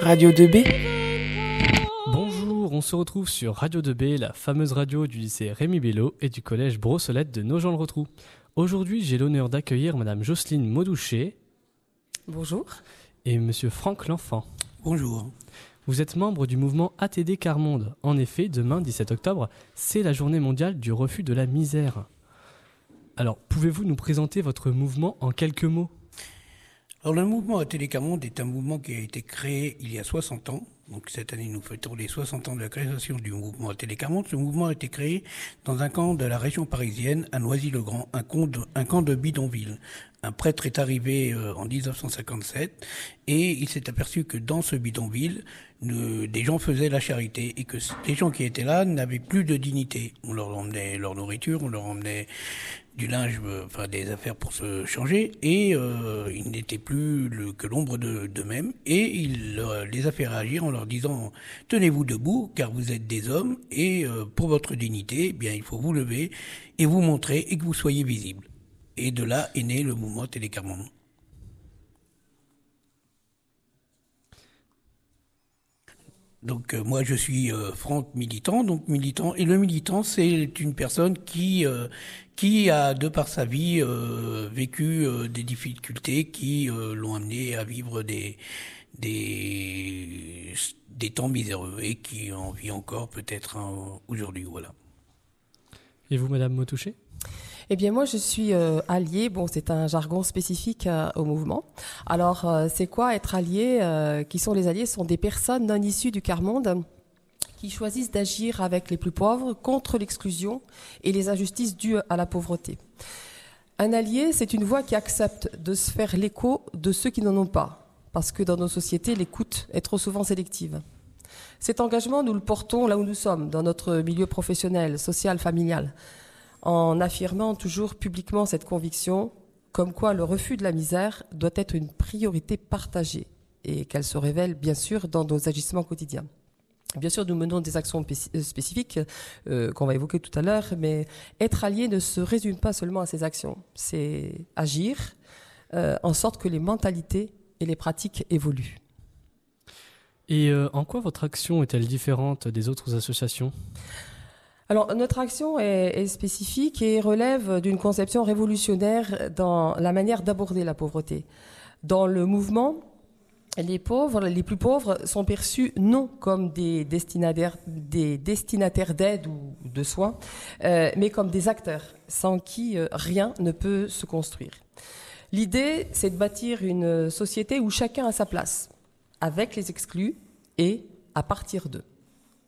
Radio 2B Bonjour, on se retrouve sur Radio 2B, la fameuse radio du lycée Rémi Bello et du collège Brossolette de Nogent-le-Rotrou. Aujourd'hui, j'ai l'honneur d'accueillir Madame Jocelyne Maudouché. Bonjour. Et Monsieur Franck L'Enfant. Bonjour. Vous êtes membre du mouvement ATD Carmonde. En effet, demain, 17 octobre, c'est la journée mondiale du refus de la misère. Alors, pouvez-vous nous présenter votre mouvement en quelques mots? Alors, le mouvement ATD Carmonde est un mouvement qui a été créé il y a 60 ans. Donc, cette année, nous fêtons les 60 ans de la création du mouvement ATD Carmonde. Ce mouvement a été créé dans un camp de la région parisienne, à Noisy-le-Grand, un, un camp de bidonville. Un prêtre est arrivé euh, en 1957 et il s'est aperçu que dans ce bidonville, des gens faisaient la charité et que les gens qui étaient là n'avaient plus de dignité. On leur emmenait leur nourriture, on leur emmenait du linge, euh, enfin des affaires pour se changer, et euh, ils n'étaient plus que l'ombre d'eux-mêmes, et il les a fait réagir en leur disant tenez-vous debout, car vous êtes des hommes, et euh, pour votre dignité, eh bien il faut vous lever et vous montrer et que vous soyez visible. Et de là est né le mouvement Télécarmon. Donc euh, moi je suis euh, Franck militant, donc militant et le militant c'est une personne qui euh, qui a de par sa vie vécu des difficultés qui l'ont amené à vivre des des des temps miséreux et qui en vit encore peut-être aujourd'hui. Voilà. Et vous Madame Motouché? Eh bien, moi, je suis euh, allié. Bon, c'est un jargon spécifique euh, au mouvement. Alors, euh, c'est quoi être allié Qui sont les alliés? Ce sont des personnes non issues du quart-monde qui choisissent d'agir avec les plus pauvres contre l'exclusion et les injustices dues à la pauvreté. Un allié, c'est une voix qui accepte de se faire l'écho de ceux qui n'en ont pas, parce que dans nos sociétés, l'écoute est trop souvent sélective. Cet engagement, nous le portons là où nous sommes, dans notre milieu professionnel, social, familial en affirmant toujours publiquement cette conviction comme quoi le refus de la misère doit être une priorité partagée et qu'elle se révèle bien sûr dans nos agissements quotidiens. Bien sûr, nous menons des actions euh, spécifiques euh, qu'on va évoquer tout à l'heure, mais être allié ne se résume pas seulement à ces actions. C'est agir euh, en sorte que les mentalités et les pratiques évoluent. Et en quoi votre action est-elle différente des autres associations? Alors, notre action est, spécifique et relève d'une conception révolutionnaire dans la manière d'aborder la pauvreté. Dans le mouvement, les pauvres, les plus pauvres, sont perçus non comme des destinataires, des destinataires d'aide ou de soins, euh, mais comme des acteurs sans qui euh, rien ne peut se construire. L'idée, c'est de bâtir une société où chacun a sa place, avec les exclus et à partir d'eux.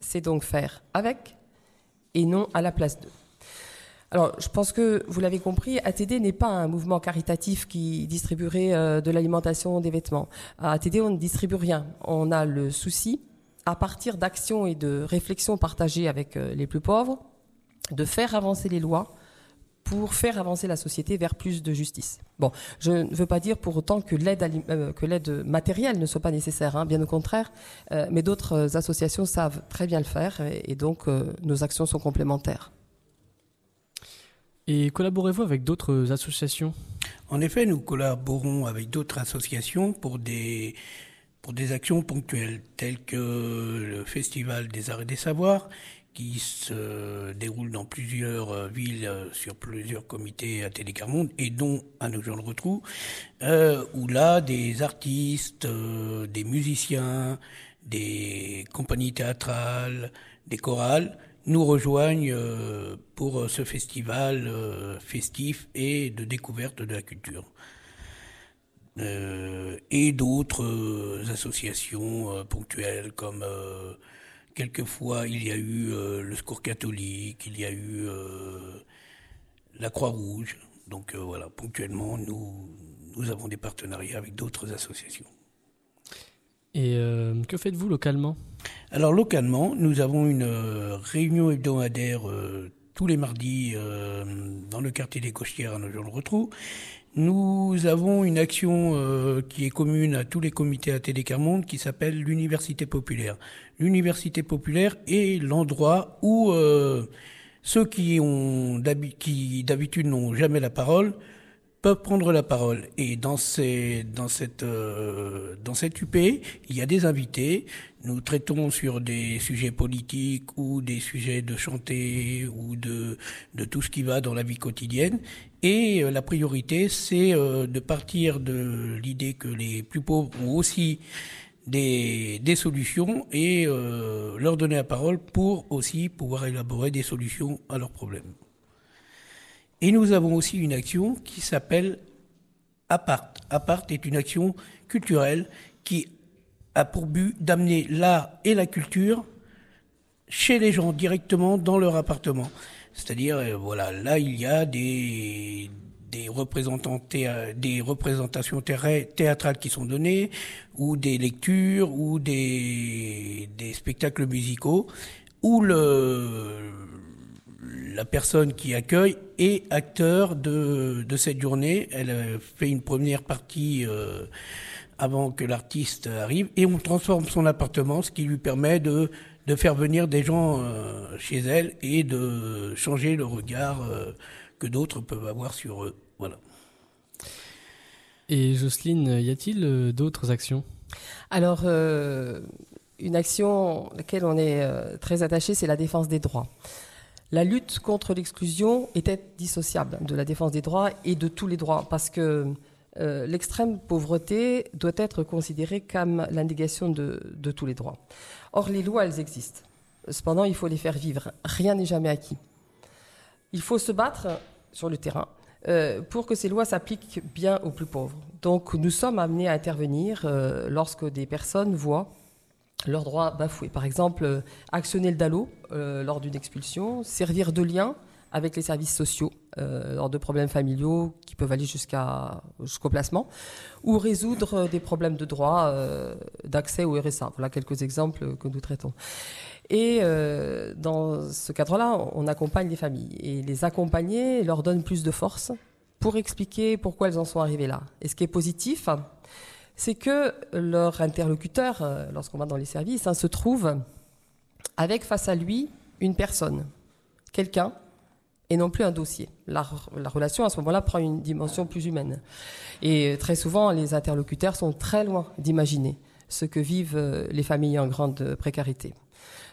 C'est donc faire avec, et non à la place d'eux. Alors, je pense que vous l'avez compris, ATD n'est pas un mouvement caritatif qui distribuerait euh, de l'alimentation, des vêtements. ATD, on ne distribue rien. On a le souci, à partir d'actions et de réflexions partagées avec euh, les plus pauvres, de faire avancer les lois pour faire avancer la société vers plus de justice. Bon, je ne veux pas dire pour autant que l'aide euh, que l'aide matérielle ne soit pas nécessaire, hein, bien au contraire, euh, mais d'autres euh, associations savent très bien le faire et, donc nos actions sont complémentaires. Et collaborez-vous avec d'autres associations? En effet, nous collaborons avec d'autres associations pour des pour des actions ponctuelles telles que le Festival des Arts et des Savoirs qui se déroule dans plusieurs euh, villes, euh, sur plusieurs comités à Télécarmonde, et dont à nos gens le retrouve, euh, où là, des artistes, euh, des musiciens, des compagnies théâtrales, des chorales, nous rejoignent pour ce festival festif et de découverte de la culture. et d'autres associations ponctuelles comme Quelquefois, il y a eu euh, le Secours catholique, il y a eu euh, la Croix-Rouge. Donc euh, voilà, ponctuellement, nous, nous avons des partenariats avec d'autres associations. Et que faites-vous localement? Alors localement, nous avons une réunion hebdomadaire tous les mardis dans le quartier des Cochières à Nogent-le-Rotrou. Nous avons une action euh, qui est commune à tous les comités à Télécarmonde qui s'appelle l'Université populaire. L'Université populaire est l'endroit où euh, ceux qui ont qui d'habitude n'ont jamais la parole peuvent prendre la parole. Et dans, cette, euh, UP, il y a des invités. Nous traitons sur des sujets politiques ou des sujets de chanter ou de tout ce qui va dans la vie quotidienne. Et euh, la priorité, c'est euh, de partir de l'idée que les plus pauvres ont aussi des, des solutions et leur donner la parole pour aussi pouvoir élaborer des solutions à leurs problèmes. Et nous avons aussi une action qui s'appelle Apart. Apart est une action culturelle qui a pour but d'amener l'art et la culture chez les gens directement dans leur appartement. C'est-à-dire, euh, voilà, là il y a des, des, représentants des représentations théâtrales qui sont données, ou des lectures, ou des, spectacles musicaux, où la personne qui accueille est acteur de, cette journée. Elle euh, fait une première partie euh, avant que l'artiste arrive et on transforme son appartement, ce qui lui permet de, de faire venir des gens euh, chez elle et de changer le regard que d'autres peuvent avoir sur eux. Voilà. Et Jocelyne, y a-t-il d'autres actions? Alors, une action à laquelle on est très attaché, c'est la défense des droits la lutte contre l'exclusion était dissociable de la défense des droits et de tous les droits, parce que euh, l'extrême pauvreté doit être considérée comme l'indégation de, tous les droits. Or, les lois, elles existent. Cependant, il faut les faire vivre. Rien n'est jamais acquis. Il faut se battre sur le terrain euh, pour que ces lois s'appliquent bien aux plus pauvres. Donc, nous sommes amenés à intervenir euh, lorsque des personnes voient leurs droits bafoués. Par exemple, actionner le DALO lors d'une expulsion, servir de lien avec les services sociaux euh, lors de problèmes familiaux qui peuvent aller jusqu'au placement, ou résoudre des problèmes de droit d'accès au RSA. Voilà quelques exemples que nous traitons. Et dans ce cadre-là, on accompagne les familles et les accompagner leur donne plus de force pour expliquer pourquoi elles en sont arrivées là. Et ce qui est positif, c'est que leur interlocuteur, euh, lorsqu'on va dans les services, hein, se trouve avec face à lui une personne, quelqu'un, et non plus un dossier. La, relation à ce moment-là prend une dimension plus humaine. Et très souvent, les interlocuteurs sont très loin d'imaginer ce que vivent euh, les familles en grande précarité.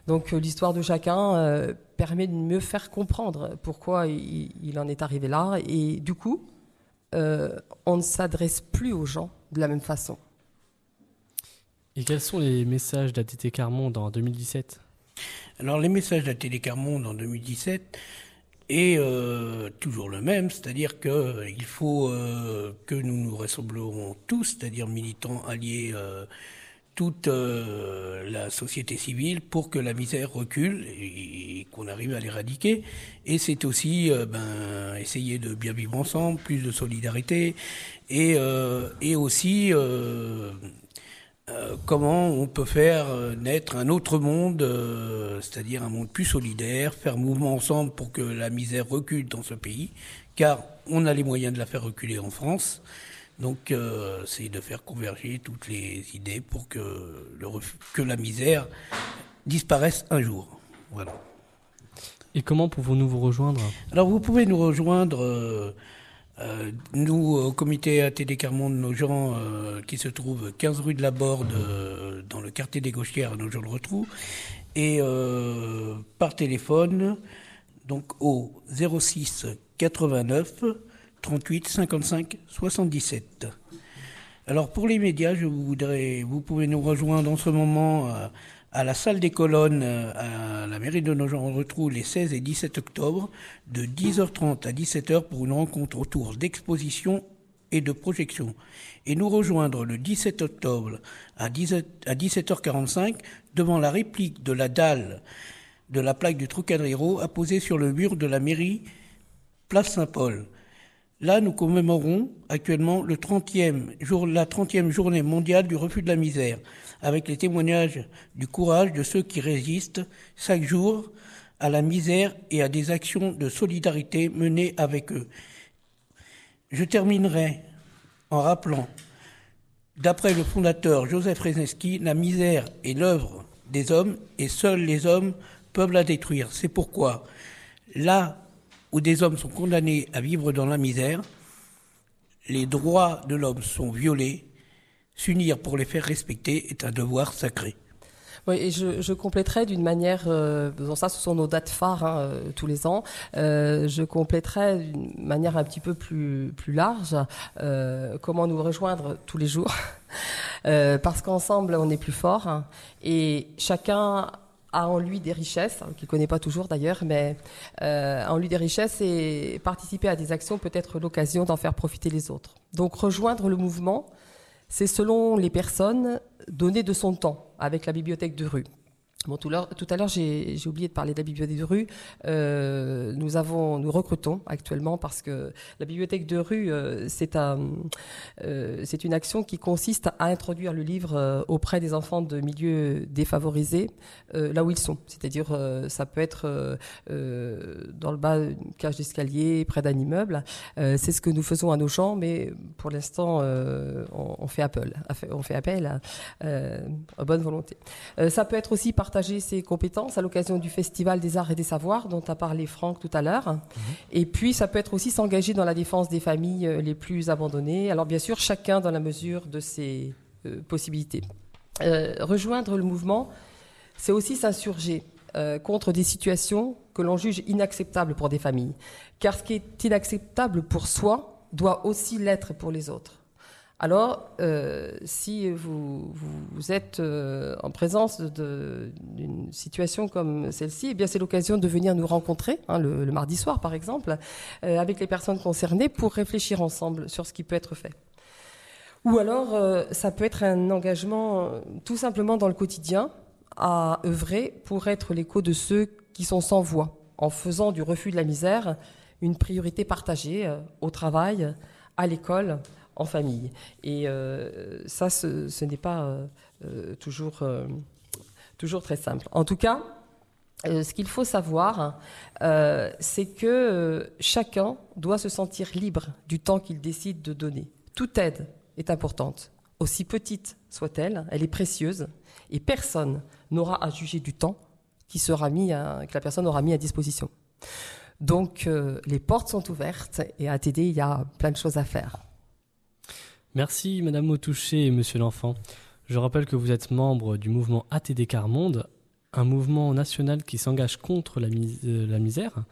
Donc euh, l'histoire de chacun permet de mieux faire comprendre pourquoi il, en est arrivé là. Et du coup, on ne s'adresse plus aux gens de la même façon. Et quels sont les messages d'ATT Carmonde en 2017 Alors les messages d'ATT Carmonde en 2017 est euh, toujours le même, c'est-à-dire qu'il euh, faut euh, que nous nous ressemblons tous, c'est-à-dire militants alliés toute la société civile pour que la misère recule et, qu'on arrive à l'éradiquer. Et c'est aussi ben, essayer de bien vivre ensemble, plus de solidarité et, et aussi euh, comment on peut faire euh, naître un autre monde, euh, c'est-à-dire un monde plus solidaire, faire mouvement ensemble pour que la misère recule dans ce pays, car on a les moyens de la faire reculer en France. Donc c'est de faire converger toutes les idées pour que, le, que la misère disparaisse un jour. Voilà. Et comment pouvons-nous vous rejoindre? Alors vous pouvez nous rejoindre euh, nous, au comité ATD Carmonde, nos gens euh, qui se trouvent 15 rue de la Borde, euh, dans le quartier des Gauchières, nos gens le retrouvent, et par téléphone, donc au 06 89 38 55 77. Alors pour les médias, je voudrais, vous pouvez nous rejoindre en ce moment à la salle des colonnes euh, à la mairie de Nogent-Retrou les 16 et 17 octobre de 10h30 à 17h pour une rencontre autour d'exposition et de projection. Et nous rejoindre le 17 octobre à, 17h45 devant la réplique de la dalle de la plaque du Trocadéro apposée sur le mur de la mairie Place Saint-Paul. Là, nous commémorons actuellement le 30e jour, la 30e journée mondiale du refus de la misère avec les témoignages du courage de ceux qui résistent chaque jour à la misère et à des actions de solidarité menées avec eux. Je terminerai en rappelant, d'après le fondateur Joseph Rezeski, la misère est l'œuvre des hommes et seuls les hommes peuvent la détruire. C'est pourquoi, là où des hommes sont condamnés à vivre dans la misère, les droits de l'homme sont violés, s'unir pour les faire respecter est un devoir sacré. Oui, et je, compléterai d'une manière, euh, ça ce sont nos dates phares hein, euh, tous les ans, euh, je compléterai d'une manière un petit peu plus, plus large euh, comment nous rejoindre tous les jours, euh, parce qu'ensemble on est plus fort hein, et chacun a en lui des richesses, hein, qu'il ne connaît pas toujours d'ailleurs, mais euh, en lui des richesses et participer à des actions peut être l'occasion d'en faire profiter les autres. Donc rejoindre le mouvement, c'est selon les personnes donner de son temps avec la bibliothèque de rue. Tout, à l'heure, j'ai oublié de parler de la bibliothèque de rue. Euh, nous recrutons actuellement parce que la bibliothèque de rue, euh, euh, c'est une action qui consiste à introduire le livre auprès des enfants de milieux défavorisés, là où ils sont. C'est-à-dire, ça peut être dans le bas d'une cage d'escalier, près d'un immeuble. c'est ce que nous faisons à nos gens, mais pour l'instant, on, on, fait appel, on fait appel à, à bonne volonté. ça peut être aussi par partager ses compétences à l'occasion du Festival des Arts et des Savoirs dont a parlé Franck tout à l'heure. Mmh. Et puis, ça peut être aussi s'engager dans la défense des familles euh, les plus abandonnées. Alors, bien sûr, chacun dans la mesure de ses euh, possibilités. Euh, rejoindre le mouvement, c'est aussi s'insurger euh, contre des situations que l'on juge inacceptables pour des familles. Car ce qui est inacceptable pour soi doit aussi l'être pour les autres. Alors, euh, si vous, êtes euh, en présence d'une situation comme celle-ci, eh bien c'est l'occasion de venir nous rencontrer, hein, le, mardi soir par exemple, euh, avec les personnes concernées pour réfléchir ensemble sur ce qui peut être fait. Ou alors, ça peut être un engagement tout simplement dans le quotidien à œuvrer pour être l'écho de ceux qui sont sans voix, en faisant du refus de la misère une priorité partagée au travail, à l'école, en famille. Et euh, ça, ce, n'est pas euh, euh, toujours, très simple. En tout cas, ce qu'il faut savoir, c'est que chacun doit se sentir libre du temps qu'il décide de donner. Toute aide est importante, aussi petite soit-elle, elle est précieuse, et personne n'aura à juger du temps qui sera que la personne aura mis à disposition. Donc, les portes sont ouvertes et à TD, il y a plein de choses à faire. Merci Madame Autouché et Monsieur l'Enfant. Je rappelle que vous êtes membre du mouvement ATD Carmonde, un mouvement national qui s'engage contre euh, la, misère.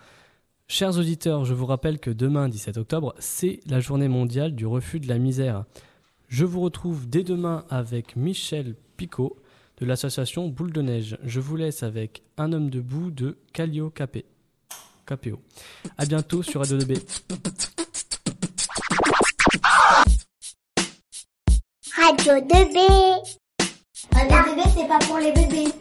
Chers auditeurs, je vous rappelle que demain, 17 octobre, c'est la journée mondiale du refus de la misère. Je vous retrouve dès demain avec Michel Picot de l'association Boule de Neige. Je vous laisse avec Un homme debout de Calio Capé. KPO. À bientôt sur Radio 2B. Radio 2B. C'est pas pour les bébés.